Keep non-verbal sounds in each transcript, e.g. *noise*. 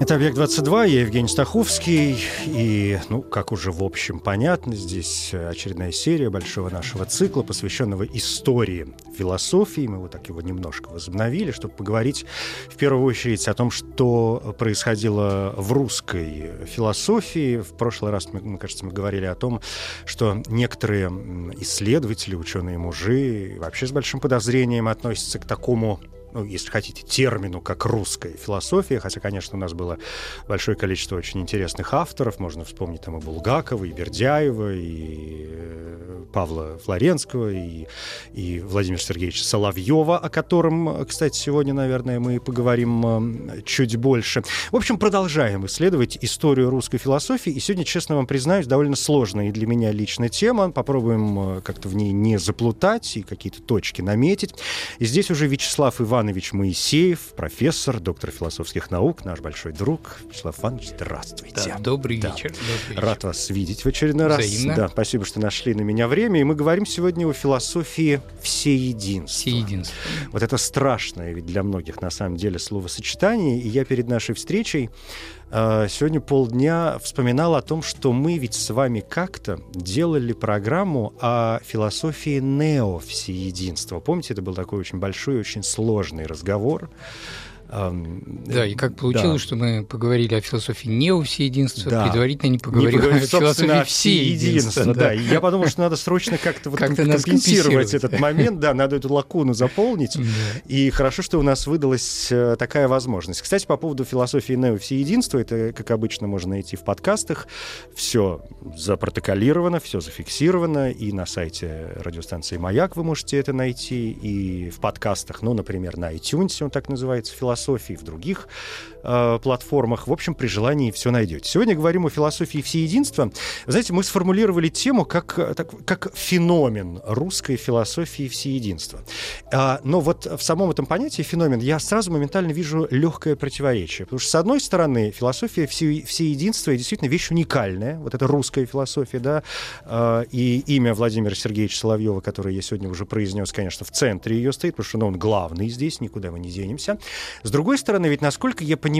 Это «Объект-22», я Евгений Стаховский, и, ну, как уже в общем понятно, здесь очередная серия большого нашего цикла, посвященного истории философии. Мы вот так его немножко возобновили, чтобы поговорить в первую очередь о том, что происходило в русской философии. В прошлый раз, мне кажется, мы говорили о том, что некоторые исследователи, ученые-мужи вообще с большим подозрением относятся к такому ну, если хотите, термину, как русская философия, хотя, конечно, у нас было большое количество очень интересных авторов, можно вспомнить там и Булгакова, и Бердяева, и э, Павла Флоренского, и, и Владимира Сергеевича Соловьева, о котором, кстати, сегодня, наверное, мы поговорим э, чуть больше. В общем, продолжаем исследовать историю русской философии, и сегодня, честно вам признаюсь, довольно сложная и для меня лично тема. Попробуем э, как-то в ней не заплутать и какие-то точки наметить. И здесь уже Вячеслав Иванович Иванович Моисеев, профессор, доктор философских наук, наш большой друг. Вячеслав Иванович, здравствуйте. Да, добрый, да. вечер, добрый вечер. Рад вас видеть в очередной раз. Взаимно. Да, спасибо, что нашли на меня время. И мы говорим сегодня о философии всеединства. Всеединство. Вот это страшное ведь для многих на самом деле словосочетание. И я перед нашей встречей сегодня полдня вспоминал о том, что мы ведь с вами как-то делали программу о философии нео-всеединства. Помните, это был такой очень большой, очень сложный разговор. Да, и как получилось, да. что мы поговорили о философии неовсеединства, да. предварительно не поговорили не о философии всеединства. Да. да, и я подумал, что надо срочно как-то вот как компенсировать этот момент, да, надо эту лакуну заполнить, и хорошо, что у нас выдалась э, такая возможность. Кстати, по поводу философии неовсеединства, это, как обычно, можно найти в подкастах, все запротоколировано, все зафиксировано, и на сайте радиостанции «Маяк» вы можете это найти, и в подкастах, ну, например, на iTunes, он так называется, философия философии, в других э, платформах. В общем, при желании все найдете. Сегодня говорим о философии всеединства. знаете, мы сформулировали тему как, так, как феномен русской философии всеединства. А, но вот в самом этом понятии феномен я сразу моментально вижу легкое противоречие. Потому что, с одной стороны, философия все, всеединства действительно вещь уникальная. Вот это русская философия, да, а, и имя Владимира Сергеевича Соловьева, которое я сегодня уже произнес, конечно, в центре ее стоит, потому что ну, он главный здесь, никуда мы не денемся. С другой стороны, ведь, насколько я понимаю,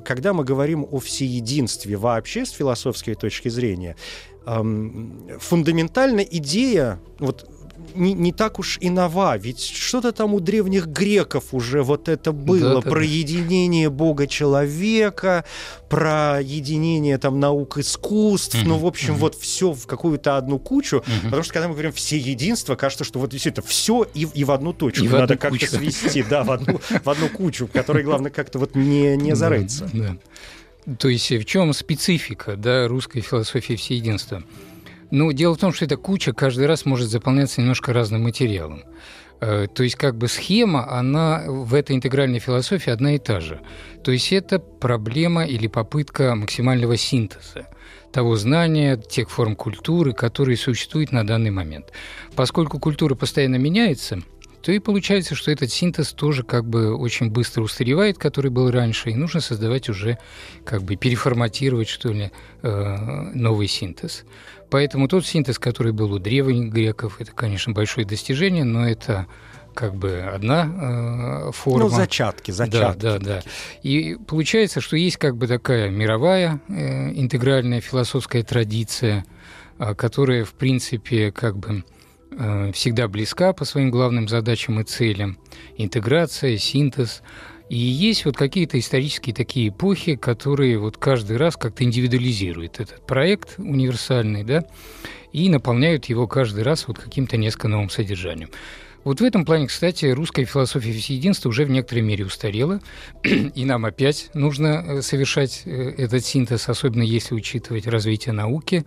э, когда мы говорим о всеединстве вообще с философской точки зрения, фундаментальная идея, вот не, не так уж и нова, ведь что-то там у древних греков уже вот это было, да, про да. единение Бога человека, про единение там наук искусств, mm-hmm. ну, в общем, mm-hmm. вот все в какую-то одну кучу, mm-hmm. потому что когда мы говорим все единство, кажется, что вот действительно все и, и в одну точку и надо как-то свести, да, в одну, в одну кучу, в которой главное как-то вот не, не зарыться. Да, да. То есть в чем специфика да, русской философии всеединства? Ну, дело в том, что эта куча каждый раз может заполняться немножко разным материалом. Э, то есть как бы схема, она в этой интегральной философии одна и та же. То есть это проблема или попытка максимального синтеза того знания, тех форм культуры, которые существуют на данный момент. Поскольку культура постоянно меняется, то и получается, что этот синтез тоже как бы очень быстро устаревает, который был раньше, и нужно создавать уже, как бы переформатировать, что ли, э, новый синтез. Поэтому тот синтез, который был у древних греков, это, конечно, большое достижение, но это как бы одна э, форма. Ну, зачатки, зачатки. Да, да, да. И получается, что есть как бы такая мировая э, интегральная философская традиция, э, которая, в принципе, как бы всегда близка по своим главным задачам и целям. Интеграция, синтез – и есть вот какие-то исторические такие эпохи, которые вот каждый раз как-то индивидуализируют этот проект универсальный, да, и наполняют его каждый раз вот каким-то несколько новым содержанием. Вот в этом плане, кстати, русская философия всеединства уже в некоторой мере устарела, *clears throat* и нам опять нужно э, совершать э, этот синтез, особенно если учитывать развитие науки,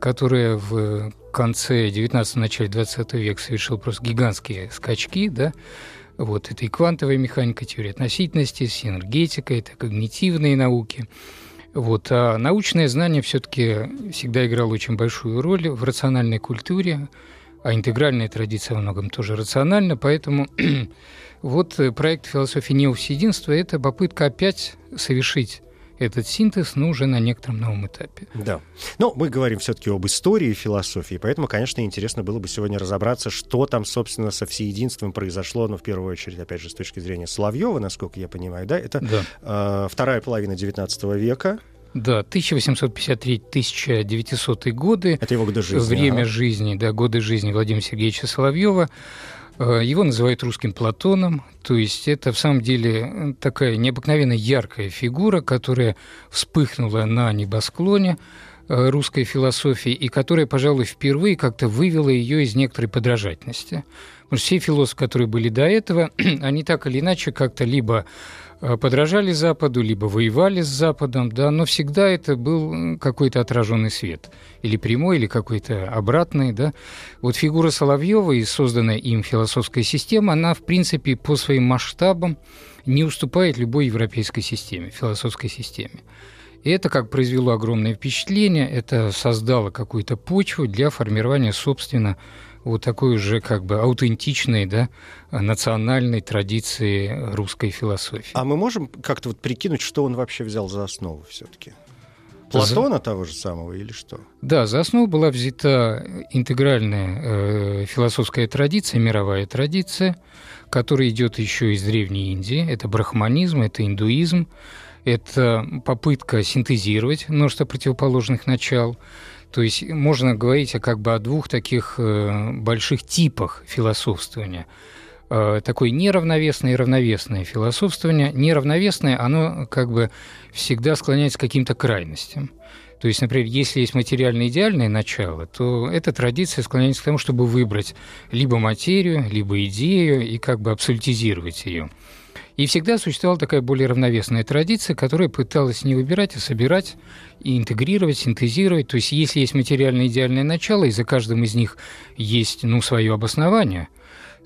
которое в конце 19 начале 20 века совершил просто гигантские скачки, да, вот, это и квантовая механика, теория относительности, синергетика, это когнитивные науки. Вот. А научное знание все-таки всегда играло очень большую роль в рациональной культуре, а интегральная традиция во многом тоже рациональна, поэтому *clears throat* вот проект философии неовсеединства – это попытка опять совершить этот синтез, но уже на некотором новом этапе. Да. Но мы говорим все-таки об истории философии, поэтому, конечно, интересно было бы сегодня разобраться, что там, собственно, со всеединством произошло, ну, в первую очередь, опять же, с точки зрения Соловьева, насколько я понимаю, да, это да. Э, вторая половина XIX века, да, 1853-1900 годы. Это его годы жизни. Время ага. жизни, да, годы жизни Владимира Сергеевича Соловьева. Э, его называют русским Платоном, то есть это в самом деле такая необыкновенно яркая фигура, которая вспыхнула на небосклоне э, русской философии и которая, пожалуй, впервые как-то вывела ее из некоторой подражательности. Потому что все философы, которые были до этого, *clears throat* они так или иначе как-то либо подражали Западу, либо воевали с Западом, да, но всегда это был какой-то отраженный свет, или прямой, или какой-то обратный, да. Вот фигура Соловьева и созданная им философская система, она, в принципе, по своим масштабам не уступает любой европейской системе, философской системе. И это как произвело огромное впечатление, это создало какую-то почву для формирования, собственно, вот такой уже как бы аутентичной, да, национальной традиции русской философии. А мы можем как-то вот прикинуть, что он вообще взял за основу все-таки? Платона за... того же самого или что? Да, за основу была взята интегральная э, философская традиция, мировая традиция, которая идет еще из Древней Индии. Это брахманизм, это индуизм, это попытка синтезировать множество противоположных начал. То есть можно говорить о, как бы о двух таких э, больших типах философствования. Э, такое неравновесное и равновесное философствование. Неравновесное, оно как бы всегда склоняется к каким-то крайностям. То есть, например, если есть материально-идеальное начало, то эта традиция склоняется к тому, чтобы выбрать либо материю, либо идею и как бы абсолютизировать ее. И всегда существовала такая более равновесная традиция, которая пыталась не выбирать, а собирать и интегрировать, синтезировать. То есть если есть материальное идеальное начало, и за каждым из них есть ну, свое обоснование,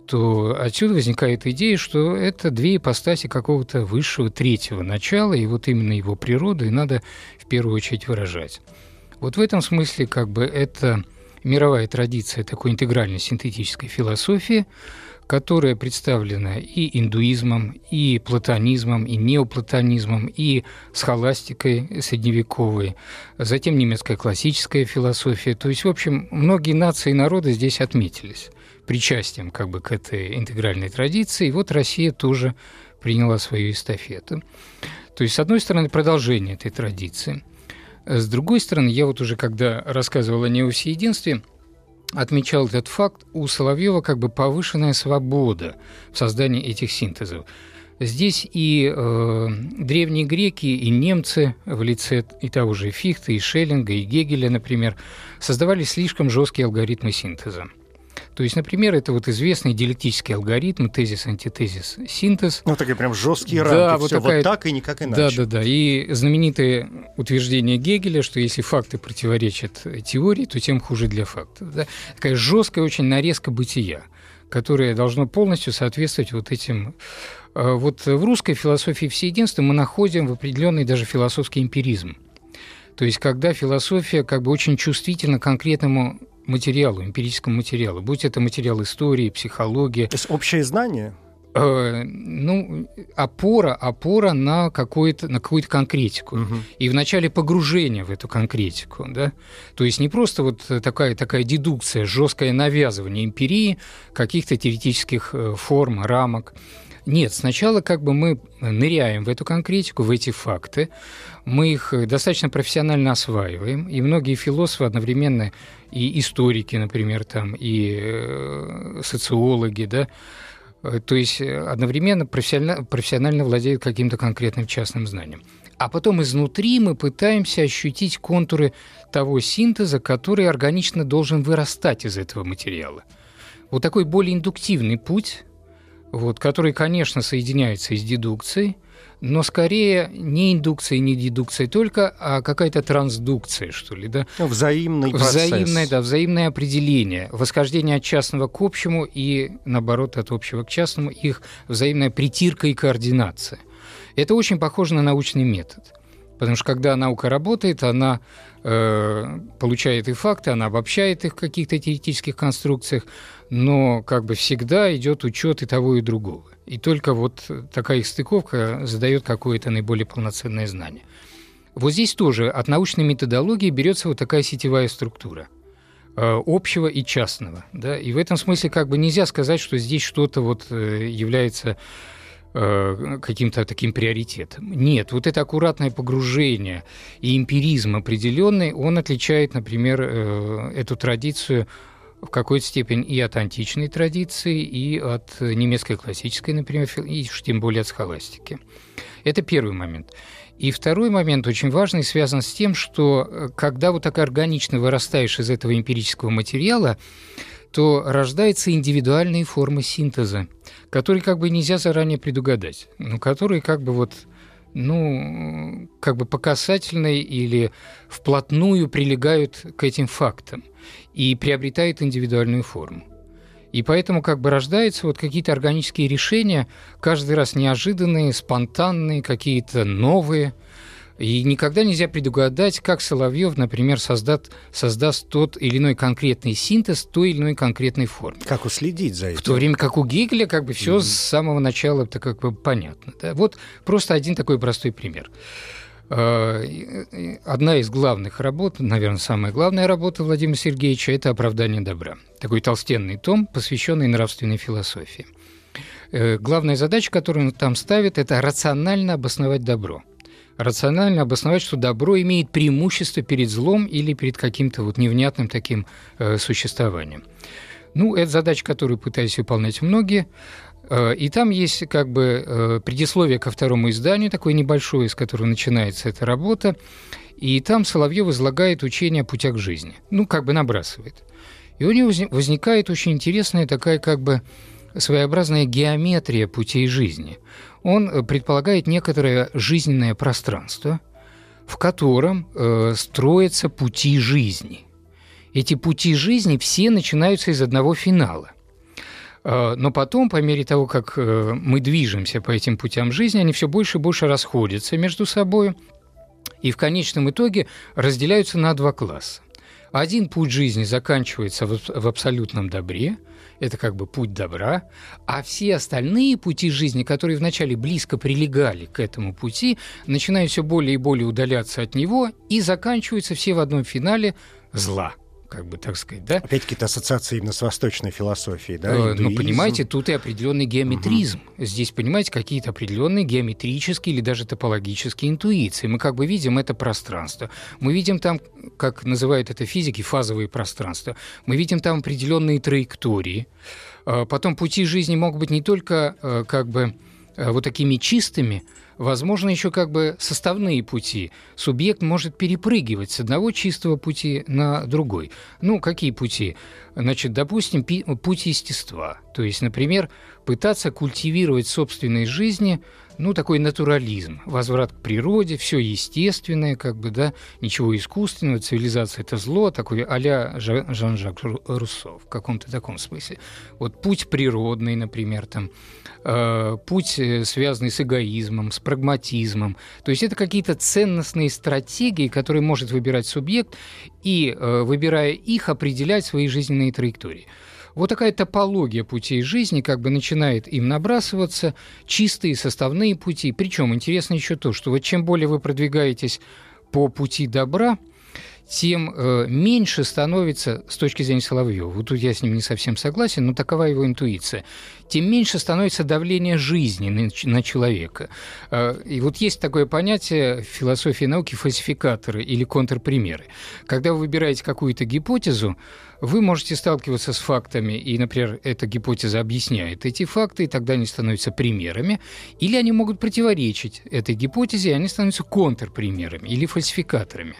то отсюда возникает идея, что это две ипостаси какого-то высшего третьего начала, и вот именно его природу и надо в первую очередь выражать. Вот в этом смысле как бы это мировая традиция такой интегральной синтетической философии, которая представлена и индуизмом, и платонизмом, и неоплатонизмом, и схоластикой средневековой, затем немецкая классическая философия. То есть, в общем, многие нации и народы здесь отметились причастием как бы к этой интегральной традиции. И вот Россия тоже приняла свою эстафету. То есть, с одной стороны, продолжение этой традиции. С другой стороны, я вот уже когда рассказывал о неосъединстве, отмечал этот факт, у Соловьева как бы повышенная свобода в создании этих синтезов. Здесь и э, древние греки, и немцы в лице и того же Фихта, и Шеллинга, и Гегеля, например, создавали слишком жесткие алгоритмы синтеза. То есть, например, это вот известный диалектический алгоритм, тезис, антитезис, синтез. Ну, такие прям жесткие рамки, да, вот, Всё, такая... вот так и никак иначе. Да, да, да. И знаменитое утверждение Гегеля, что если факты противоречат теории, то тем хуже для фактов. Да? Такая жесткая очень нарезка бытия, которая должна полностью соответствовать вот этим а вот в русской философии всеединства мы находим в определенный даже философский эмпиризм. То есть, когда философия как бы очень чувствительна к конкретному материалу, эмпирическому материалу, будь это материал истории, психологии. То есть общее знание? Э, ну, опора, опора на, какую-то, на какую-то конкретику. Угу. И в начале погружения в эту конкретику. Да? То есть не просто вот такая, такая дедукция, жесткое навязывание эмпирии каких-то теоретических э, форм, рамок. Нет, сначала как бы мы ныряем в эту конкретику, в эти факты, мы их достаточно профессионально осваиваем, и многие философы одновременно, и историки, например, там, и э, социологи, да, э, то есть одновременно профессионально, профессионально владеют каким-то конкретным частным знанием. А потом изнутри мы пытаемся ощутить контуры того синтеза, который органично должен вырастать из этого материала. Вот такой более индуктивный путь вот, который, конечно, соединяется с дедукцией, но скорее не индукция, не дедукция только, а какая-то трансдукция, что ли, да? Взаимный Взаимное, да, взаимное определение, восхождение от частного к общему и, наоборот, от общего к частному, их взаимная притирка и координация. Это очень похоже на научный метод. Потому что когда наука работает, она э, получает и факты, она обобщает их в каких-то теоретических конструкциях, но как бы всегда идет учет и того, и другого. И только вот такая их стыковка задает какое-то наиболее полноценное знание. Вот здесь тоже от научной методологии берется вот такая сетевая структура э, общего и частного. Да? И в этом смысле как бы нельзя сказать, что здесь что-то вот э, является э, каким-то таким приоритетом. Нет, вот это аккуратное погружение и эмпиризм определенный, он отличает, например, эту традицию в какой-то степени и от античной традиции, и от немецкой классической, например, и уж тем более от схоластики. Это первый момент. И второй момент очень важный, связан с тем, что э, когда вот так органично вырастаешь из этого эмпирического материала, то рождаются индивидуальные формы синтеза, которые как бы нельзя заранее предугадать, но которые как бы вот ну, как бы по касательной или вплотную прилегают к этим фактам и приобретают индивидуальную форму. И поэтому как бы рождаются вот какие-то органические решения, каждый раз неожиданные, спонтанные, какие-то новые. И никогда нельзя предугадать, как Соловьев, например, создаст, создаст тот или иной конкретный синтез той или иной конкретной формы. Как уследить за этим? В то время как у Гегеля как бы все mm-hmm. с самого начала это как бы понятно. Да? Вот просто один такой простой пример. Э, одна из главных работ, наверное, самая главная работа Владимира Сергеевича – это «Оправдание добра». Такой толстенный том, посвященный нравственной философии. Э, главная задача, которую он там ставит, это рационально обосновать добро. Рационально обосновать, что добро имеет преимущество перед злом или перед каким-то вот невнятным таким э, существованием. Ну, это задача, которую пытались выполнять многие. Э, и там есть как бы э, предисловие ко второму изданию, такое небольшое, с которого начинается эта работа. И там Соловьев излагает учение о путях жизни. Ну, как бы набрасывает. И у него возникает очень интересная такая как бы своеобразная геометрия путей жизни. Он э, предполагает некоторое жизненное пространство, в котором э, строятся пути жизни. Эти пути жизни все начинаются из одного финала. А, но потом, по мере того, как э, мы движемся по этим путям жизни, они все больше и больше расходятся между собой и в конечном итоге разделяются на два класса. Один путь жизни заканчивается в абсолютном добре, это как бы путь добра, а все остальные пути жизни, которые вначале близко прилегали к этому пути, начинают все более и более удаляться от него и заканчиваются все в одном финале зла как бы так сказать, да? Опять-таки это ассоциации именно с восточной философией, да? Э, ну, понимаете, тут и определенный геометризм. Угу. Здесь, понимаете, какие-то определенные геометрические или даже топологические интуиции. Мы как бы видим это пространство. Мы видим там, как называют это физики, фазовые пространства. Мы видим там определенные траектории. А потом пути жизни могут быть не только э, как бы э, вот такими чистыми, возможно еще как бы составные пути. Субъект может перепрыгивать с одного чистого пути на другой. Ну, какие пути? Значит, допустим, путь естества. То есть, например, пытаться культивировать собственной жизни ну, такой натурализм, возврат к природе, все естественное, как бы, да, ничего искусственного, цивилизация – это зло, такой а-ля Жан-Жак Руссо в каком-то таком смысле. Вот путь природный, например, там, Э, путь, э, связанный с эгоизмом, с прагматизмом. То есть это какие-то ценностные стратегии, которые может выбирать субъект, и, э, выбирая их, определять свои жизненные траектории. Вот такая топология путей жизни как бы начинает им набрасываться, чистые составные пути. Причем интересно еще то, что вот чем более вы продвигаетесь по пути добра, тем э, меньше становится, с точки зрения Соловьева, вот тут я с ним не совсем согласен, но такова его интуиция, тем меньше становится давление жизни на, на человека. Э, и вот есть такое понятие в философии науки фальсификаторы или контрпримеры. Когда вы выбираете какую-то гипотезу, вы можете сталкиваться с фактами, и, например, эта гипотеза объясняет эти факты, и тогда они становятся примерами, или они могут противоречить этой гипотезе, и они становятся контрпримерами или фальсификаторами.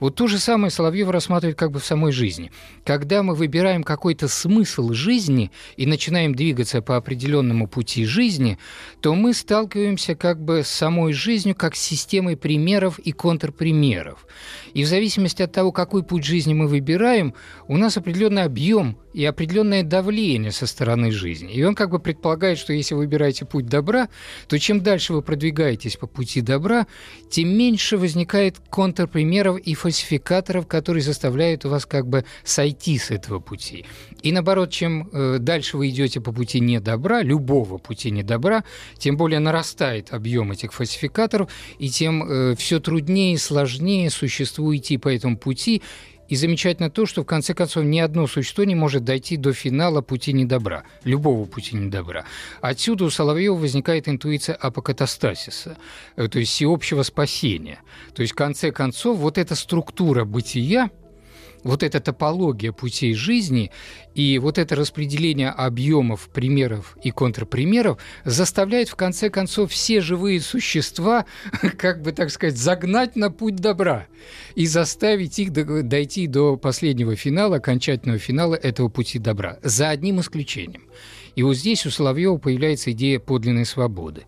Вот то же самое Соловьев рассматривает как бы в самой жизни. Когда мы выбираем какой-то смысл жизни и начинаем двигаться по определенному пути жизни, то мы сталкиваемся как бы с самой жизнью как с системой примеров и контрпримеров. И в зависимости от того, какой путь жизни мы выбираем, у нас определенный объем и определенное давление со стороны жизни. И он как бы предполагает, что если вы выбираете путь добра, то чем дальше вы продвигаетесь по пути добра, тем меньше возникает контрпримеров и фальсификаторов, которые заставляют вас как бы сойти с этого пути. И наоборот, чем э, дальше вы идете по пути недобра, любого пути недобра, тем более нарастает объем этих фальсификаторов, и тем э, все труднее и сложнее существует идти по этому пути, и замечательно то, что в конце концов ни одно существо не может дойти до финала пути недобра, любого пути недобра. Отсюда у Соловьева возникает интуиция апокатастасиса, э, то есть всеобщего спасения. То есть в конце концов вот эта структура бытия, вот эта топология путей жизни и вот это распределение объемов примеров и контрпримеров заставляет в конце концов все живые существа, *laughs* как бы так сказать, загнать на путь добра и заставить их дойти до последнего финала, окончательного финала этого пути добра, за одним исключением. И вот здесь у Соловьева появляется идея подлинной свободы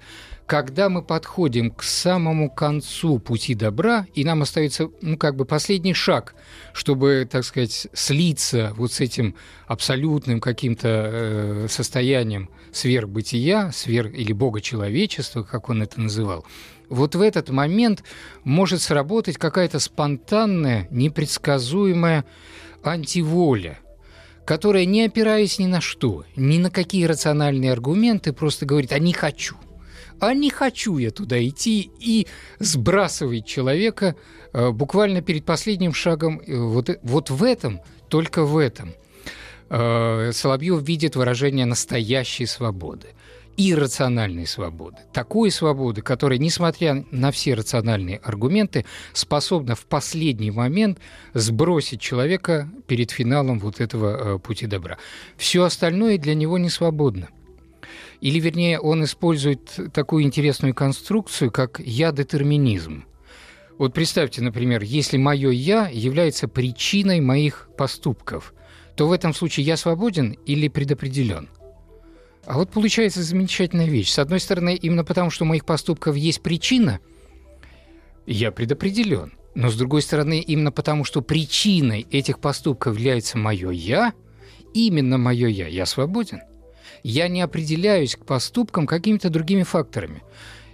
когда мы подходим к самому концу пути добра, и нам остается, ну, как бы последний шаг, чтобы, так сказать, слиться вот с этим абсолютным каким-то э, состоянием сверхбытия, сверх или бога человечества, как он это называл, вот в этот момент может сработать какая-то спонтанная, непредсказуемая антиволя – которая, не опираясь ни на что, ни на какие рациональные аргументы, просто говорит «а не хочу» а не хочу я туда идти, и сбрасывает человека э, буквально перед последним шагом. Э, вот, вот в этом, только в этом э, Соловьев видит выражение настоящей свободы иррациональной свободы. Такой свободы, которая, несмотря на все рациональные аргументы, способна в последний момент сбросить человека перед финалом вот этого пути добра. Все остальное для него не свободно. Или, вернее, он использует такую интересную конструкцию, как «я-детерминизм». Вот представьте, например, если мое «я» является причиной моих поступков, то в этом случае я свободен или предопределен? А вот получается замечательная вещь. С одной стороны, именно потому, что у моих поступков есть причина, я предопределен. Но с другой стороны, именно потому, что причиной этих поступков является мое «я», именно мое «я», я свободен я не определяюсь к поступкам какими-то другими факторами.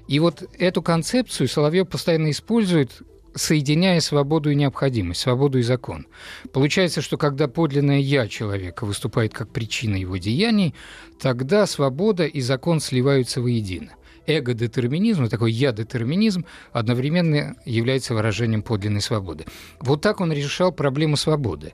И вот эту концепцию Соловьев постоянно использует, соединяя свободу и необходимость, свободу и закон. Получается, что когда подлинное «я» человека выступает как причина его деяний, тогда свобода и закон сливаются воедино. Эго-детерминизм, такой «я-детерминизм» одновременно является выражением подлинной свободы. Вот так он решал проблему свободы.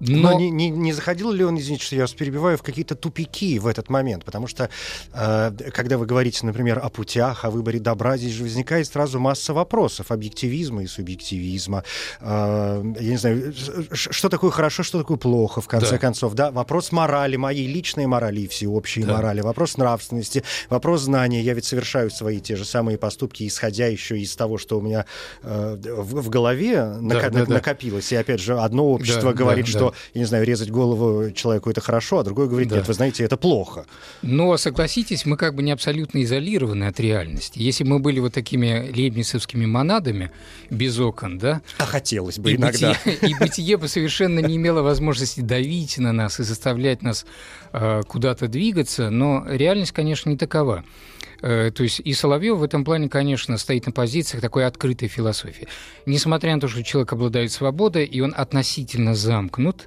Но, Но не, не, не заходил ли он, извините, что я вас перебиваю, в какие-то тупики в этот момент? Потому что, э, когда вы говорите, например, о путях, о выборе добра, здесь же возникает сразу масса вопросов объективизма и субъективизма. Э, я не знаю, что такое хорошо, что такое плохо, в конце да. концов. Да? Вопрос морали, моей личной морали и всеобщей да. морали, вопрос нравственности, вопрос знания. Я ведь совершаю свои те же самые поступки, исходя еще из того, что у меня э, в, в голове да, нако- да, накопилось. И опять же, одно общество да, говорит, да, что что, я не знаю, резать голову человеку это хорошо, а другой говорит, да. нет, вы знаете, это плохо. Но согласитесь, мы как бы не абсолютно изолированы от реальности. Если мы были вот такими лейбницевскими монадами без окон, да? А хотелось бы и иногда. Бытие, и бытие бы совершенно не имело возможности давить на нас и заставлять нас э, куда-то двигаться, но реальность, конечно, не такова. Э, то есть и Соловьев в этом плане, конечно, стоит на позициях такой открытой философии. Несмотря на то, что человек обладает свободой, и он относительно замкнут,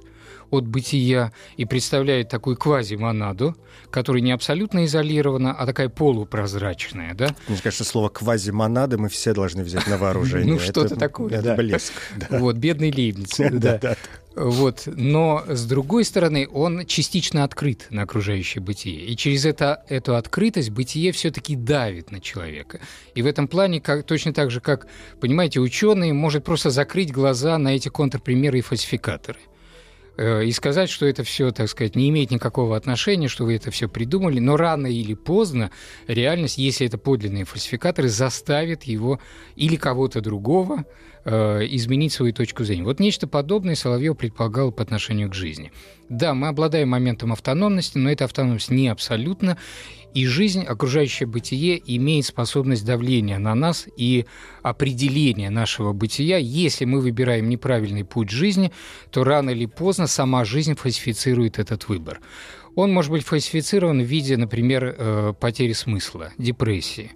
от бытия и представляет такую квазимонаду, которая не абсолютно изолирована, а такая полупрозрачная, да? Мне кажется, слово квазимонада мы все должны взять на вооружение. *laughs* Ну, что-то такое. Это блеск. *laughs* Вот, бедный Лейбниц. *laughs* Да. Вот. Но, с другой стороны, он частично открыт на окружающее бытие. И через это, эту открытость бытие все-таки давит на человека. И в этом плане, как, точно так же, как, понимаете, ученый может просто закрыть глаза на эти контрпримеры и фальсификаторы. Э, и сказать, что это все, так сказать, не имеет никакого отношения, что вы это все придумали, но рано или поздно реальность, если это подлинные фальсификаторы, заставит его или кого-то другого э, изменить свою точку зрения. Вот нечто подобное Соловьев предполагал по отношению к жизни. Да, мы обладаем моментом автономности, но эта автономность не абсолютна, и жизнь, окружающее бытие имеет способность давления на нас и определения нашего бытия. Если мы выбираем неправильный путь жизни, то рано или поздно сама жизнь фальсифицирует этот выбор. Он может быть фальсифицирован в виде, например, э, потери смысла, депрессии.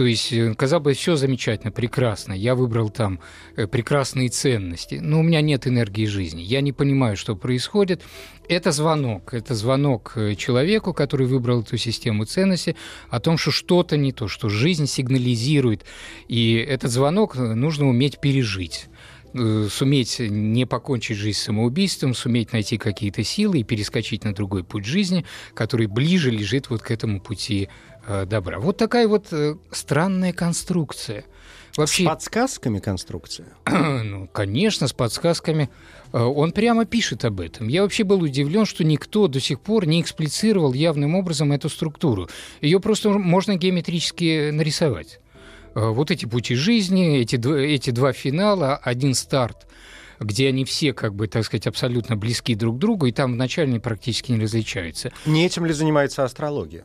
То есть, э, казалось бы, все замечательно, прекрасно. Я выбрал там э, прекрасные ценности, но у меня нет энергии жизни. Я не понимаю, что происходит. Это звонок. Это звонок э, человеку, который выбрал эту систему ценностей, о том, что что-то не то, что жизнь сигнализирует. И этот звонок нужно уметь пережить суметь не покончить жизнь самоубийством, суметь найти какие-то силы и перескочить на другой путь жизни, который ближе лежит вот к этому пути добра. Вот такая вот э, странная конструкция. Вообще, с подсказками конструкция? *clears throat* ну, конечно, с подсказками. Э, он прямо пишет об этом. Я вообще был удивлен, что никто до сих пор не эксплицировал явным образом эту структуру. Ее просто можно геометрически нарисовать. Вот эти пути жизни, эти, эти два финала, один старт где они все, как бы, так сказать, абсолютно близки друг к другу, и там вначале они практически не различаются. Не этим ли занимается астрология?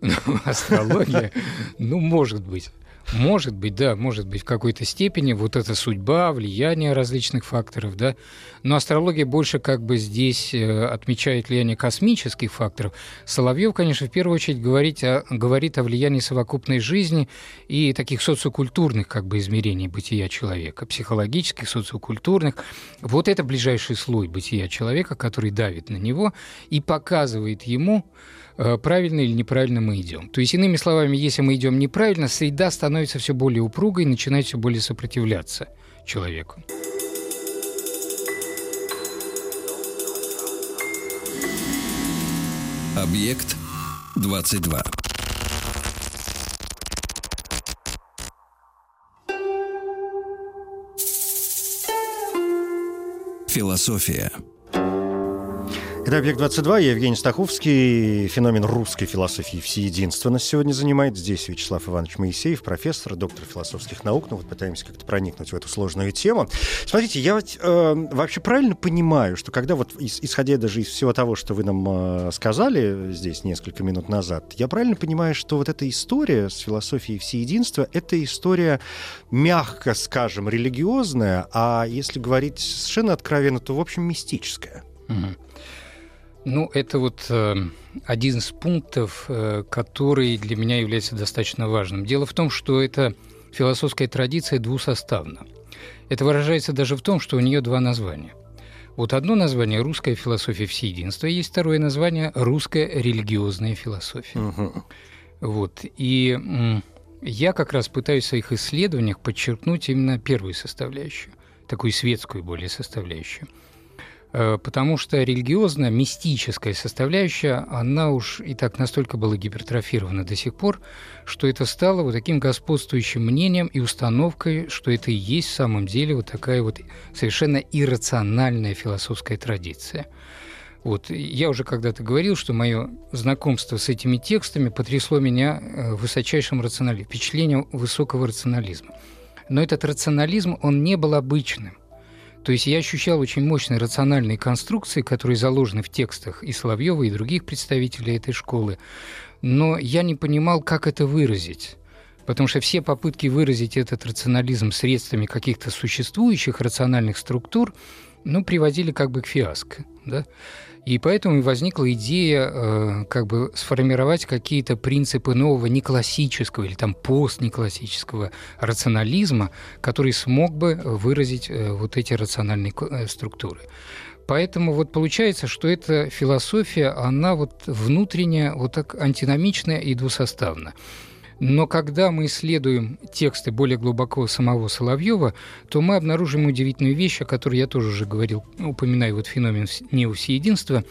*laughs* Астрология, ну, может быть. Может быть, да, может быть, в какой-то степени вот эта судьба, влияние различных факторов, да. Но астрология больше как бы здесь э, отмечает влияние космических факторов. Соловьев, конечно, в первую очередь говорит о, говорит о влиянии совокупной жизни и таких социокультурных как бы измерений бытия человека, психологических, социокультурных. Вот это ближайший слой бытия человека, который давит на него и показывает ему, правильно или неправильно мы идем. То есть, иными словами, если мы идем неправильно, среда становится все более упругой и начинает все более сопротивляться человеку. Объект 22. Философия. Это «Объект-22», я Евгений Стаховский. Феномен русской философии всеединства нас сегодня занимает. Здесь Вячеслав Иванович Моисеев, профессор, доктор философских наук. Ну вот пытаемся как-то проникнуть в эту сложную тему. Смотрите, я вот, э, вообще правильно понимаю, что когда вот, исходя даже из всего того, что вы нам э, сказали здесь несколько минут назад, я правильно понимаю, что вот эта история с философией всеединства — это история, мягко скажем, религиозная, а если говорить совершенно откровенно, то, в общем, мистическая? Угу. Ну, это вот э, один из пунктов, э, который для меня является достаточно важным. Дело в том, что эта философская традиция двусоставна. Это выражается даже в том, что у нее два названия. Вот одно название – русская философия всеединства, есть второе название – русская религиозная философия. Угу. Вот. И я как раз пытаюсь в своих исследованиях подчеркнуть именно первую составляющую, такую светскую более составляющую – Э, потому что религиозная, мистическая составляющая, она уж и так настолько была гипертрофирована до сих пор, что это стало вот таким господствующим мнением и установкой, что это и есть в самом деле вот такая вот совершенно иррациональная философская традиция. Вот. Я уже когда-то говорил, что мое знакомство с этими текстами потрясло меня э, высочайшим рационализмом, впечатлением высокого рационализма. Но этот рационализм, он не был обычным. То есть я ощущал очень мощные рациональные конструкции, которые заложены в текстах и Соловьева, и других представителей этой школы. Но я не понимал, как это выразить. Потому что все попытки выразить этот рационализм средствами каких-то существующих рациональных структур ну, приводили как бы к фиаско. Да? И поэтому возникла идея э, как бы сформировать какие-то принципы нового неклассического или там постнеклассического рационализма, который смог бы выразить э, вот эти рациональные э, структуры. Поэтому вот получается, что эта философия, она вот внутренняя, вот так антиномичная и двусоставна. Но когда мы исследуем тексты более глубоко самого Соловьева, то мы обнаружим удивительную вещь, о которой я тоже уже говорил, упоминаю вот феномен неусеединства.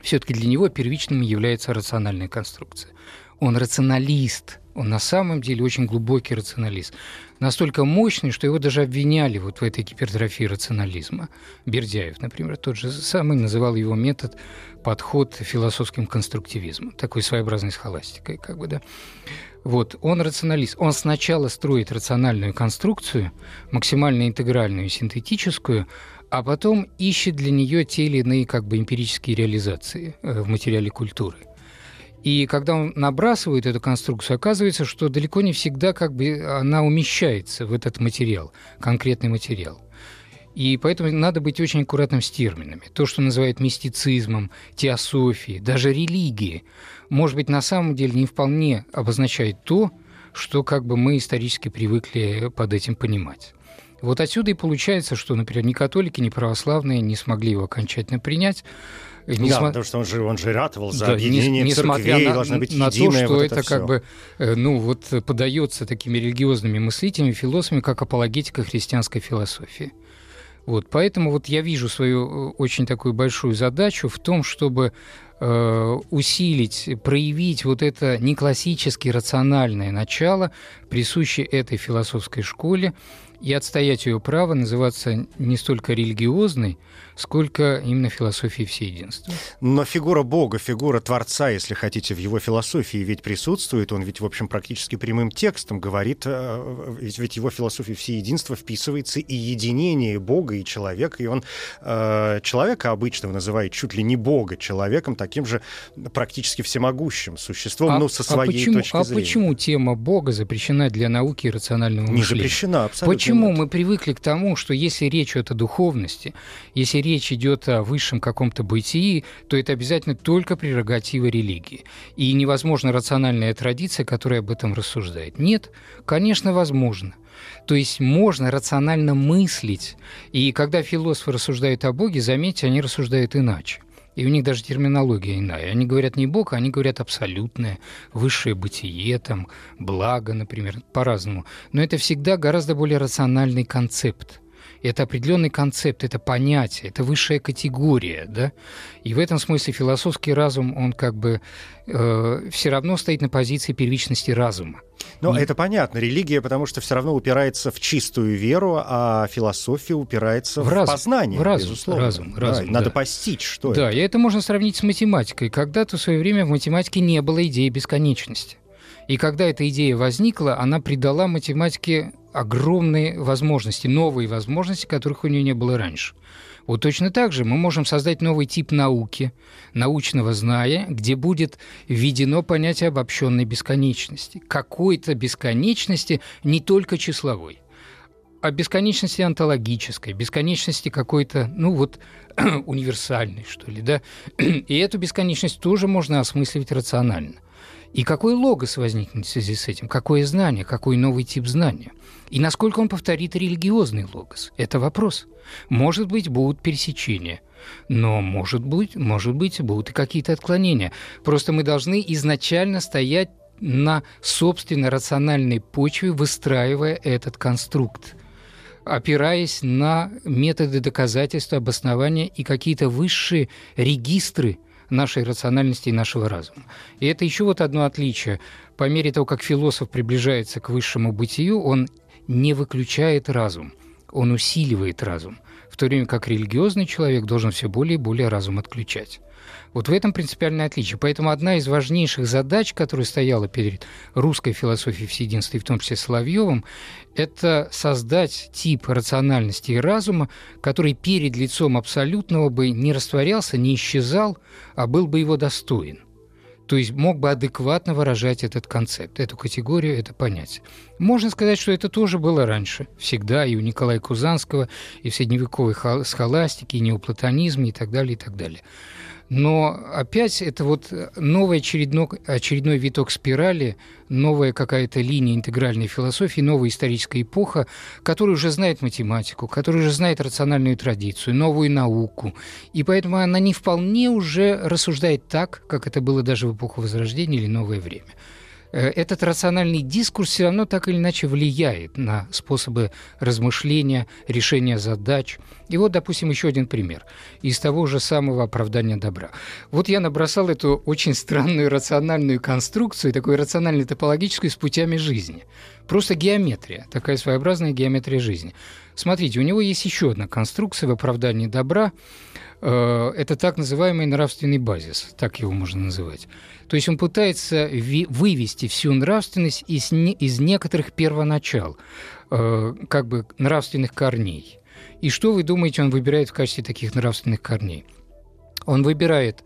Все-таки для него первичным является рациональная конструкция. Он рационалист. Он на самом деле очень глубокий рационалист. Настолько мощный, что его даже обвиняли вот в этой гипертрофии рационализма. Бердяев, например, тот же самый называл его метод подход философским конструктивизмом, такой своеобразной схоластикой, как бы, да. Вот, он рационалист. Он сначала строит рациональную конструкцию, максимально интегральную и синтетическую, а потом ищет для нее те или иные как бы эмпирические реализации э, в материале культуры. И когда он набрасывает эту конструкцию, оказывается, что далеко не всегда как бы она умещается в этот материал, конкретный материал. И поэтому надо быть очень аккуратным с терминами. То, что называют мистицизмом, теософией, даже религией, может быть, на самом деле не вполне обозначает то, что как бы мы исторически привыкли под этим понимать. Вот отсюда и получается, что, например, ни католики, ни православные не смогли его окончательно принять. Не да, см... потому что он же, он же ратовал за да, объединение не, церквей, на, должна быть на единая, то, что вот это, это как бы, э, ну, вот подается такими религиозными мыслителями, философами, как апологетика христианской философии. Вот, поэтому вот я вижу свою э, очень такую большую задачу в том, чтобы э, усилить, проявить вот это неклассически рациональное начало, присущее этой философской школе, и отстоять ее право называться не столько религиозной, сколько именно философией всеединства. Но фигура Бога, фигура Творца, если хотите, в его философии ведь присутствует. Он ведь, в общем, практически прямым текстом говорит, э, ведь, ведь его философия всеединства вписывается и единение Бога и человека, и он э, человека обычного называет чуть ли не Бога человеком, таким же практически всемогущим существом, а, ну, со а своей а почему, точки а зрения. А почему тема Бога запрещена для науки и рационального мышления? Не запрещена, абсолютно Почему нет. мы привыкли к тому, что если речь идет о духовности, если речь идет о высшем каком-то бытии, то это обязательно только прерогатива религии. И невозможна рациональная традиция, которая об этом рассуждает. Нет, конечно, возможно. То есть можно рационально мыслить. И когда философы рассуждают о Боге, заметьте, они рассуждают иначе. И у них даже терминология иная. Они говорят не Бог, а они говорят абсолютное, высшее бытие, там, благо, например, по-разному. Но это всегда гораздо более рациональный концепт. Это определенный концепт, это понятие, это высшая категория, да. И в этом смысле философский разум, он как бы э, все равно стоит на позиции первичности разума. Ну, это понятно. Религия, потому что все равно упирается в чистую веру, а философия упирается в, в разум, познание, в разум, безусловно. Разум, разум, да, Надо да. постичь, что да, это. и это можно сравнить с математикой. Когда-то в свое время в математике не было идеи бесконечности. И когда эта идея возникла, она придала математике огромные возможности, новые возможности, которых у нее не было раньше. Вот точно так же мы можем создать новый тип науки, научного знания, где будет введено понятие обобщенной бесконечности. Какой-то бесконечности не только числовой, а бесконечности онтологической, бесконечности какой-то, ну вот, *clears throat* универсальной, что ли, да. *clears throat* И эту бесконечность тоже можно осмысливать рационально. И какой логос возникнет в связи с этим? Какое знание? Какой новый тип знания? И насколько он повторит религиозный логос? Это вопрос. Может быть, будут пересечения. Но, может быть, может быть, будут и какие-то отклонения. Просто мы должны изначально стоять на собственно рациональной почве, выстраивая этот конструкт опираясь на методы доказательства, обоснования и какие-то высшие регистры – нашей рациональности и нашего разума. И это еще вот одно отличие. По мере того, как философ приближается к высшему бытию, он не выключает разум, он усиливает разум, в то время как религиозный человек должен все более и более разум отключать. Вот в этом принципиальное отличие. Поэтому одна из важнейших задач, которая стояла перед русской философией всеединства, и в том числе Соловьевым, это создать тип рациональности и разума, который перед лицом абсолютного бы не растворялся, не исчезал, а был бы его достоин. То есть мог бы адекватно выражать этот концепт, эту категорию, это понятие. Можно сказать, что это тоже было раньше, всегда, и у Николая Кузанского, и в средневековой схоластике, и неоплатонизме, и так далее, и так далее. Но опять это вот новый очередной, очередной виток спирали, новая какая-то линия интегральной философии, новая историческая эпоха, которая уже знает математику, которая уже знает рациональную традицию, новую науку. И поэтому она не вполне уже рассуждает так, как это было даже в эпоху Возрождения или Новое время. Э, этот рациональный дискурс все равно так или иначе влияет на способы размышления, решения задач. И вот, допустим, еще один пример из того же самого оправдания добра. Вот я набросал эту очень странную рациональную конструкцию, такую рационально топологическую с путями жизни. Просто геометрия, такая своеобразная геометрия жизни. Смотрите, у него есть еще одна конструкция в оправдании добра. Э, это так называемый нравственный базис, так его можно называть. То есть он пытается вывести всю нравственность из, из некоторых первоначал, э, как бы нравственных корней. И что вы думаете, он выбирает в качестве таких нравственных корней? Он выбирает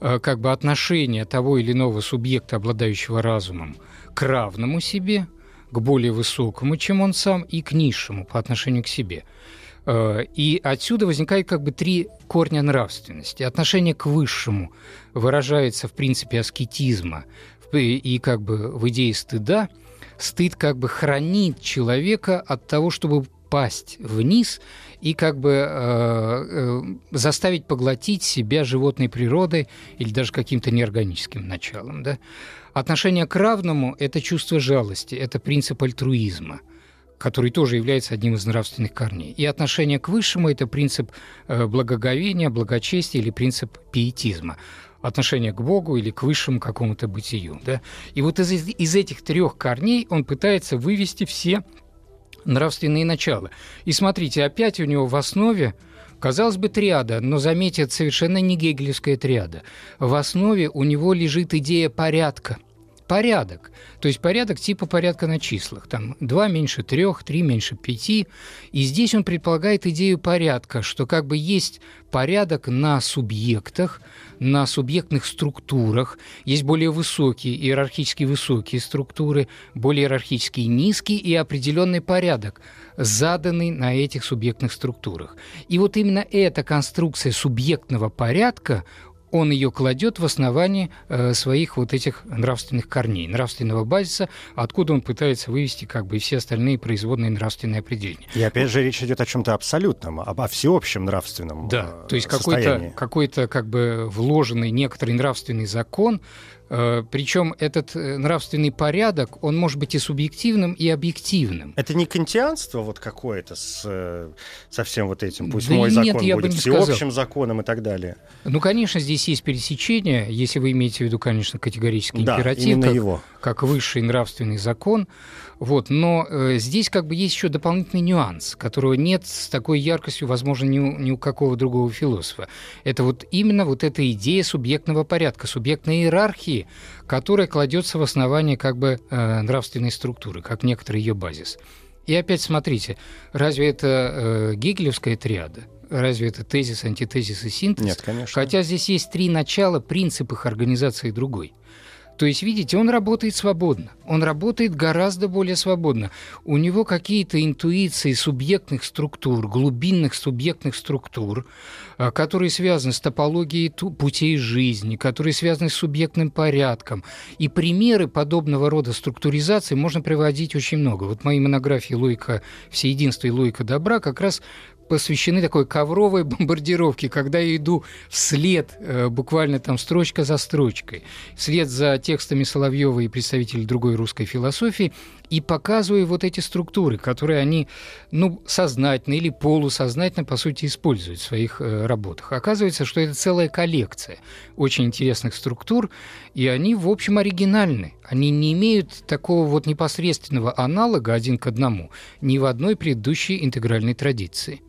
э, как бы отношение того или иного субъекта, обладающего разумом, к равному себе – к более высокому, чем он сам, и к низшему по отношению к себе. Э, и отсюда возникает как бы три корня нравственности. Отношение к высшему выражается в принципе аскетизма и как бы в идее стыда. Стыд как бы хранит человека от того, чтобы пасть вниз и как бы э, э, заставить поглотить себя животной природой или даже каким-то неорганическим началом. Да? Отношение к равному – это чувство жалости, это принцип альтруизма который тоже является одним из нравственных корней. И отношение к высшему – это принцип э, благоговения, благочестия или принцип пиетизма отношение к Богу или к высшему какому-то бытию. Да? И вот из, из этих трех корней он пытается вывести все нравственные начала. И смотрите, опять у него в основе Казалось бы, триада, но заметьте, это совершенно не гегелевская триада. В основе у него лежит идея порядка – порядок. То есть порядок типа порядка на числах. Там 2 меньше 3, 3 меньше 5. И здесь он предполагает идею порядка, что как бы есть порядок на субъектах, на субъектных структурах. Есть более высокие, иерархически высокие структуры, более иерархически низкие и определенный порядок, заданный на этих субъектных структурах. И вот именно эта конструкция субъектного порядка он ее кладет в основании э, своих вот этих нравственных корней, нравственного базиса, откуда он пытается вывести как бы все остальные производные нравственные определения. И опять же речь идет о чем-то абсолютном, об, о всеобщем нравственном Да, э, то есть какой-то, какой-то как бы вложенный некоторый нравственный закон, Причем этот э, нравственный порядок, он может быть и субъективным, и объективным. Это не кантианство вот какое-то с, э, со всем вот этим? Пусть да мой нет, закон будет всеобщим сказал. законом и так далее. Ну, конечно, здесь есть пересечение, если вы имеете в виду, конечно, категорический да, императив, как, его. как высший нравственный закон. Вот, но э, здесь как бы есть еще дополнительный нюанс, которого нет с такой яркостью, возможно, ни у, ни у какого другого философа. Это вот именно вот эта идея субъектного порядка, субъектной иерархии, которая кладется в основании как бы э, нравственной структуры, как некоторый ее базис. И опять смотрите, разве это э, гегелевская триада? Разве это тезис, антитезис и синтез? Нет, конечно. Хотя здесь есть три начала, принцип их организации другой. То есть, видите, он работает свободно. Он работает гораздо более свободно. У него какие-то интуиции субъектных структур, глубинных субъектных структур, а, которые связаны с топологией путей жизни, которые связаны с субъектным порядком. И примеры подобного рода структуризации можно приводить очень много. Вот мои монографии «Логика всеединства» и «Логика добра» как раз посвящены такой ковровой *laughs* бомбардировке, когда я иду вслед, э, буквально там строчка за строчкой, вслед за текстами Соловьева и представителей другой русской философии, и показываю вот эти структуры, которые они, ну, сознательно или полусознательно, по сути, используют в своих э, работах. Оказывается, что это целая коллекция очень интересных структур, и они, в общем, оригинальны. Они не имеют такого вот непосредственного аналога один к одному ни в одной предыдущей интегральной традиции.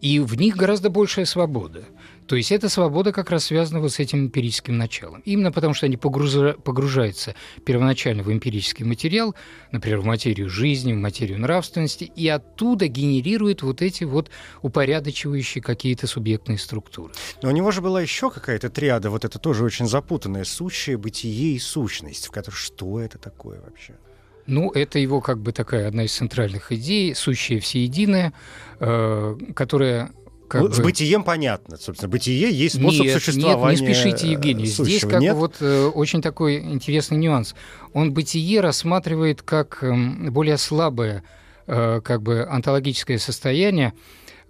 И в них гораздо большая свобода. То есть эта свобода как раз связана вот с этим эмпирическим началом. Именно потому, что они погружаются первоначально в эмпирический материал, например, в материю жизни, в материю нравственности, и оттуда генерируют вот эти вот упорядочивающие какие-то субъектные структуры. Но у него же была еще какая-то триада, вот это тоже очень запутанное, сущее, бытие и сущность, в которой что это такое вообще? Ну, это его как бы такая одна из центральных идей, сущее всеединое, э, которая как ну, бы... С бытием понятно, собственно. Бытие есть способ нет, существования. Нет, не спешите, Евгений. Сущего. Здесь как нет? бы вот э, очень такой интересный нюанс. Он бытие рассматривает как э, более слабое э, как бы онтологическое состояние,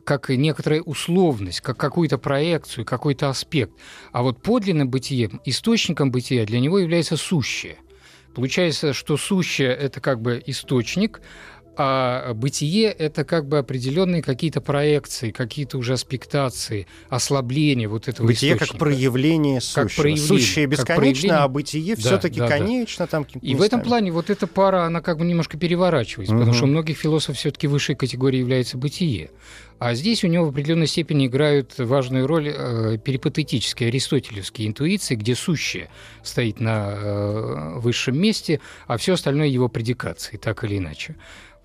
как некоторая условность, как какую-то проекцию, какой-то аспект. А вот подлинным бытием, источником бытия для него является сущее. Получается, что сущее – это как бы источник, а бытие — это как бы определенные какие-то проекции, какие-то уже аспектации, ослабления вот этого бытие источника. как проявление сущего. Как проявление, Сущее как бесконечно, проявление. а бытие Да, все-таки да, да. конечно. Там И в этом плане вот эта пара, она как бы немножко переворачивается, Мгм. потому что у многих философов все-таки высшей категорией является бытие. А здесь у него в определенной степени играют важную роль э, перипатетические, аристотелевские интуиции, где сущее стоит на э, высшем месте, а все остальное его предикации, так или иначе.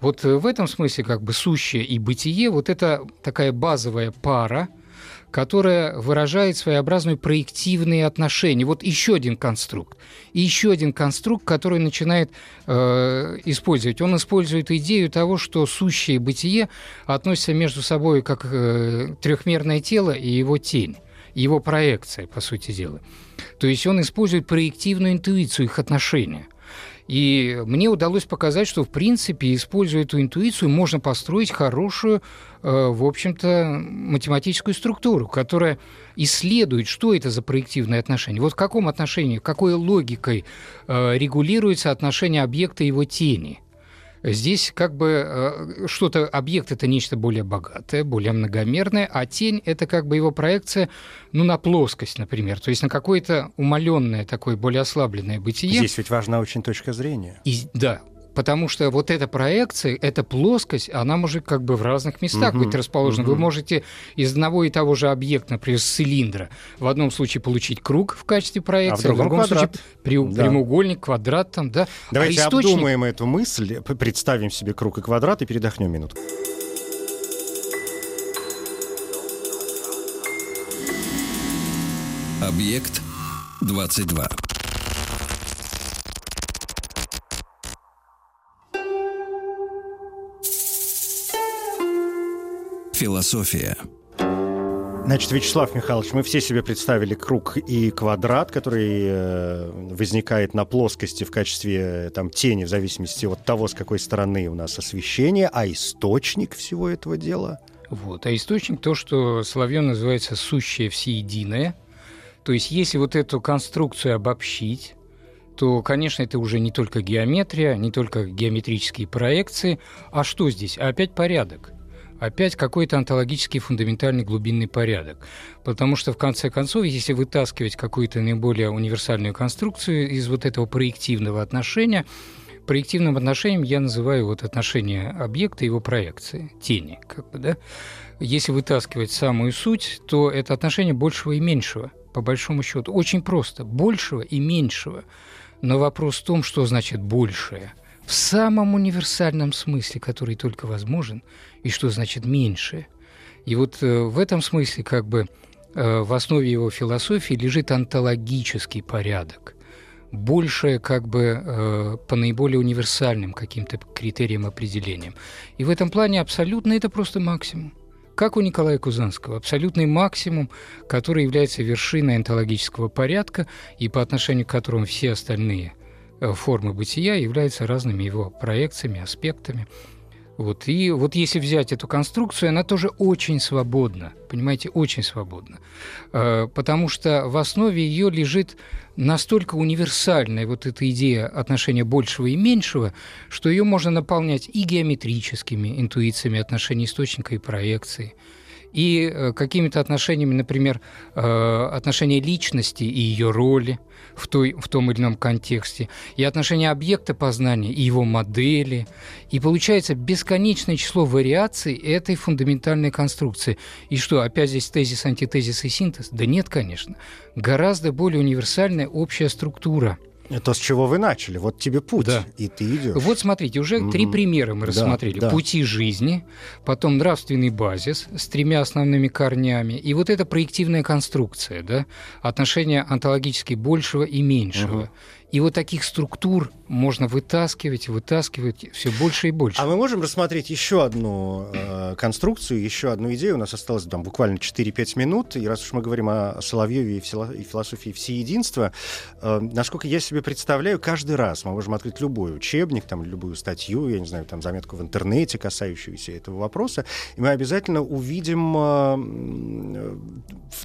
Вот э, в этом смысле как бы сущее и бытие, вот это такая базовая пара, которая выражает своеобразные проективные отношения. Вот еще один конструкт. И еще один конструкт, который начинает э, использовать. Он использует идею того, что сущее бытие относятся между собой как э, трехмерное тело и его тень, его проекция, по сути дела. То есть он использует проективную интуицию их отношения. И мне удалось показать, что, в принципе, используя эту интуицию, можно построить хорошую, э, в общем-то, математическую структуру, которая исследует, что это за проективные отношения. Вот в каком отношении, какой логикой э, регулируется отношение объекта и его тени. Здесь как бы э, что-то, объект это нечто более богатое, более многомерное, а тень это как бы его проекция, ну, на плоскость, например, то есть на какое-то умаленное такое более ослабленное бытие. Здесь ведь важна очень точка зрения. И, да, потому что вот эта проекция, эта плоскость, она может как бы в разных местах Мгм, быть расположена. Вы мгм. можете из одного и того же объекта, например, с цилиндра, в одном случае получить круг в качестве проекции, А в другом случае квадрат. прям- Да. прямоугольник, квадрат там, да. Давайте а источник... обдумаем эту мысль, представим себе круг и квадрат и передохнем минуту. Объект 22. Философия. Значит, Вячеслав Михайлович, мы все себе представили круг и квадрат, который э, возникает на плоскости в качестве э, там, тени, в зависимости от того, с какой стороны у нас освещение, а источник всего этого дела. Вот. А источник то, что Соловьев называется сущее всеединое. То есть, если вот эту конструкцию обобщить, то, конечно, это уже не только геометрия, не только геометрические проекции. А что здесь? А опять порядок. Опять какой-то онтологический фундаментальный глубинный порядок. Потому что, в конце концов, если вытаскивать какую-то наиболее универсальную конструкцию из вот этого проективного отношения, проективным отношением я называю вот отношение объекта и его проекции, тени, как бы, да. Если вытаскивать самую суть, то это отношение большего и меньшего, по большому счету. Очень просто. Большего и меньшего. Но вопрос в том, что значит большее. В самом универсальном смысле, который только возможен, и что значит меньшее. И вот э, в этом смысле как бы э, в основе его философии лежит онтологический порядок большее как бы э, по наиболее универсальным каким-то критериям определениям. И в этом плане абсолютно это просто максимум. Как у Николая Кузанского, абсолютный максимум, который является вершиной онтологического порядка и по отношению к которому все остальные формы бытия являются разными его проекциями, аспектами. Вот. И вот если взять эту конструкцию, она тоже очень свободна, понимаете, очень свободна. Э, Потому что в основе ее лежит настолько универсальная вот эта идея отношения большего и меньшего, что ее можно наполнять и геометрическими интуициями отношений источника и проекции, и э, какими-то отношениями, например, э, отношения личности и ее роли в, той, в том или ином контексте, и отношения объекта познания и его модели. И получается бесконечное число вариаций этой фундаментальной конструкции. И что, опять здесь тезис, антитезис и синтез? Да нет, конечно. Гораздо более универсальная общая структура – Это с чего вы начали. Вот тебе путь, Да. и ты идешь. вот смотрите, уже Мгм. три примера мы Да, рассмотрели. да. Пути жизни, потом нравственный базис с тремя основными корнями, и вот эта проективная конструкция, да, отношение онтологически большего и меньшего. Мгм. И вот таких структур можно вытаскивать, вытаскивать все больше и больше. А мы можем рассмотреть еще одну э, конструкцию, еще одну идею. У нас осталось там буквально 4-5 минут. И раз уж мы говорим о Соловьеве и, фило- и философии всеединства, э, насколько я себе представляю, каждый раз мы можем открыть любой учебник, там, любую статью, я не знаю, там, заметку в интернете, касающуюся этого вопроса, и мы обязательно увидим э, э,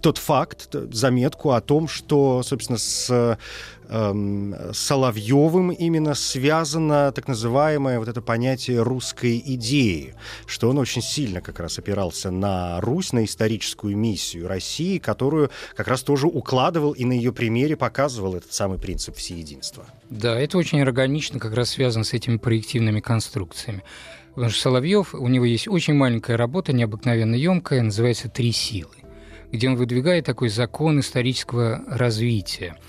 тот факт, заметку о том, что, собственно, с Соловьевым именно связано так называемое вот это понятие русской идеи, что он очень сильно как раз опирался на Русь, на историческую миссию России, которую как раз тоже укладывал и на ее примере показывал этот самый принцип всеединства. Да, это очень органично как раз связано с этими проективными конструкциями. Потому что Соловьев, у него есть очень маленькая работа, необыкновенно емкая, называется «Три силы», где он выдвигает такой закон исторического развития –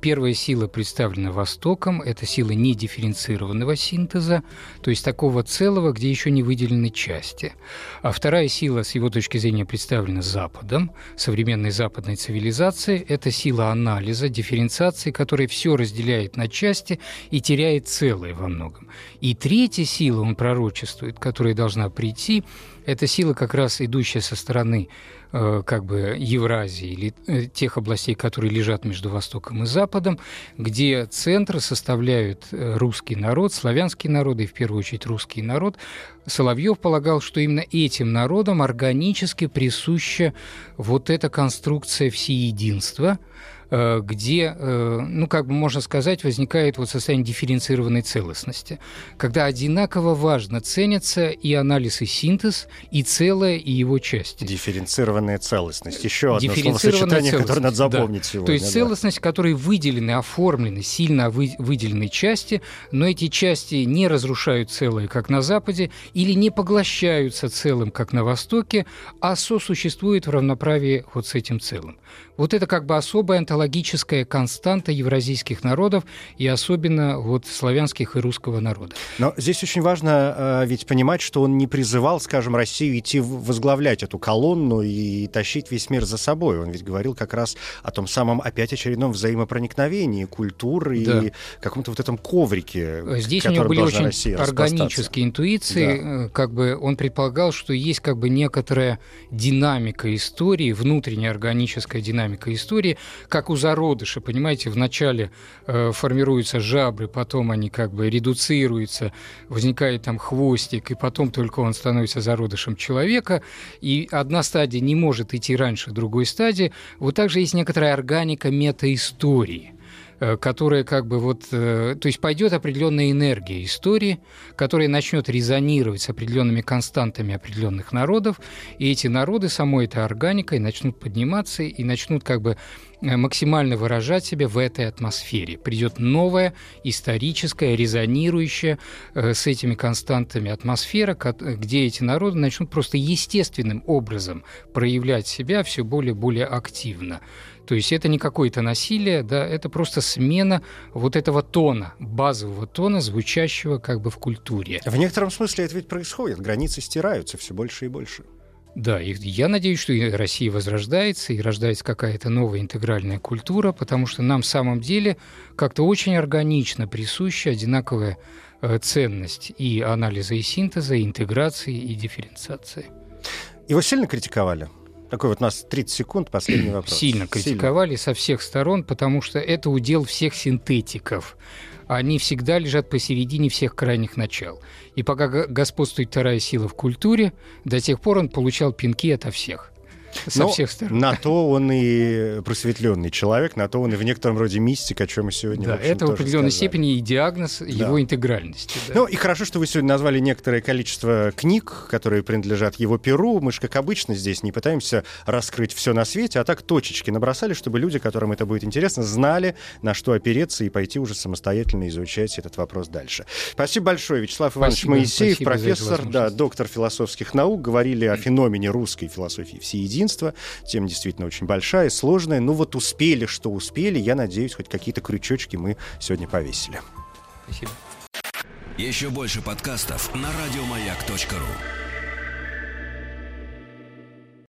первая сила представлена Востоком, это сила недифференцированного синтеза, то есть такого целого, где еще не выделены части. А вторая сила, с его точки зрения, представлена Западом, современной западной цивилизацией, это сила анализа, дифференциации, которая все разделяет на части и теряет целое во многом. И третья сила, он пророчествует, которая должна прийти, это сила как раз идущая со стороны Э, как бы Евразии или э, тех областей, которые лежат между Востоком и Западом, где центры составляют э, русский народ, славянские народы и в первую очередь русский народ. Соловьев полагал, что именно этим народам органически присуща вот эта конструкция всеединства – где, э, ну, как бы можно сказать, возникает вот состояние дифференцированной целостности, когда одинаково важно ценятся и анализ, и синтез, и целое, и его части. Дифференцированная целостность. Еще одно словосочетание, которое надо запомнить да. сегодня. То есть да. целостность, которой выделены, оформлены, сильно выделены части, но эти части не разрушают целое, как на Западе, или не поглощаются целым, как на Востоке, а сосуществуют в равноправии вот с этим целым. Вот это как бы особая онтологическая константа евразийских народов и особенно вот славянских и русского народа. Но здесь очень важно э, ведь понимать, что он не призывал, скажем, Россию идти возглавлять эту колонну и тащить весь мир за собой. Он ведь говорил как раз о том самом опять очередном взаимопроникновении культуры да. и каком-то вот этом коврике. Здесь у него были очень Россия органические интуиции. Да. Э, как бы он предполагал, что есть как бы некоторая динамика истории, внутренняя органическая динамика истории, как у зародыша, понимаете, вначале э, формируются жабры, потом они как бы редуцируются, возникает там хвостик, и потом только он становится зародышем человека, и одна стадия не может идти раньше другой стадии. Вот также есть некоторая органика метаистории – Э, которая как бы вот, э, то есть пойдет определенная энергия истории, которая начнет резонировать с определенными константами определенных народов, и эти народы самой этой органикой начнут подниматься и начнут как бы максимально выражать себя в этой атмосфере. Придет новая историческая, резонирующая с этими константами атмосфера, где эти народы начнут просто естественным образом проявлять себя все более и более активно. То есть это не какое-то насилие, да, это просто смена вот этого тона, базового тона, звучащего как бы в культуре. В некотором смысле это ведь происходит, границы стираются все больше и больше. Да, и я надеюсь, что и Россия возрождается, и рождается какая-то новая интегральная культура, потому что нам в самом деле как-то очень органично присуща одинаковая э, ценность и анализа, и синтеза, и интеграции, и дифференциации. Его сильно критиковали? Такой вот у нас 30 секунд, последний *clears throat* вопрос. Сильно критиковали Сильно. со всех сторон, потому что это удел всех синтетиков. Они всегда лежат посередине всех крайних начал. И пока господствует вторая сила в культуре, до тех пор он получал пинки ото всех со Но всех сторон. На то он и просветленный человек, на то он и в некотором роде мистик, о чем мы сегодня Да, это в определенной сказали. степени и диагноз да. его интегральности. Да. Ну и хорошо, что вы сегодня назвали некоторое количество книг, которые принадлежат его перу. Мы же, как обычно, здесь не пытаемся раскрыть все на свете, а так точечки набросали, чтобы люди, которым это будет интересно, знали, на что опереться и пойти уже самостоятельно изучать этот вопрос дальше. Спасибо большое, Вячеслав Иванович спасибо, Моисеев, спасибо профессор, да, доктор философских наук. Говорили о феномене русской философии всеединства единства. Тема действительно очень большая, сложная. Ну вот успели, что успели. Я надеюсь, хоть какие-то крючочки мы сегодня повесили. Спасибо. Еще больше подкастов на радиомаяк.ру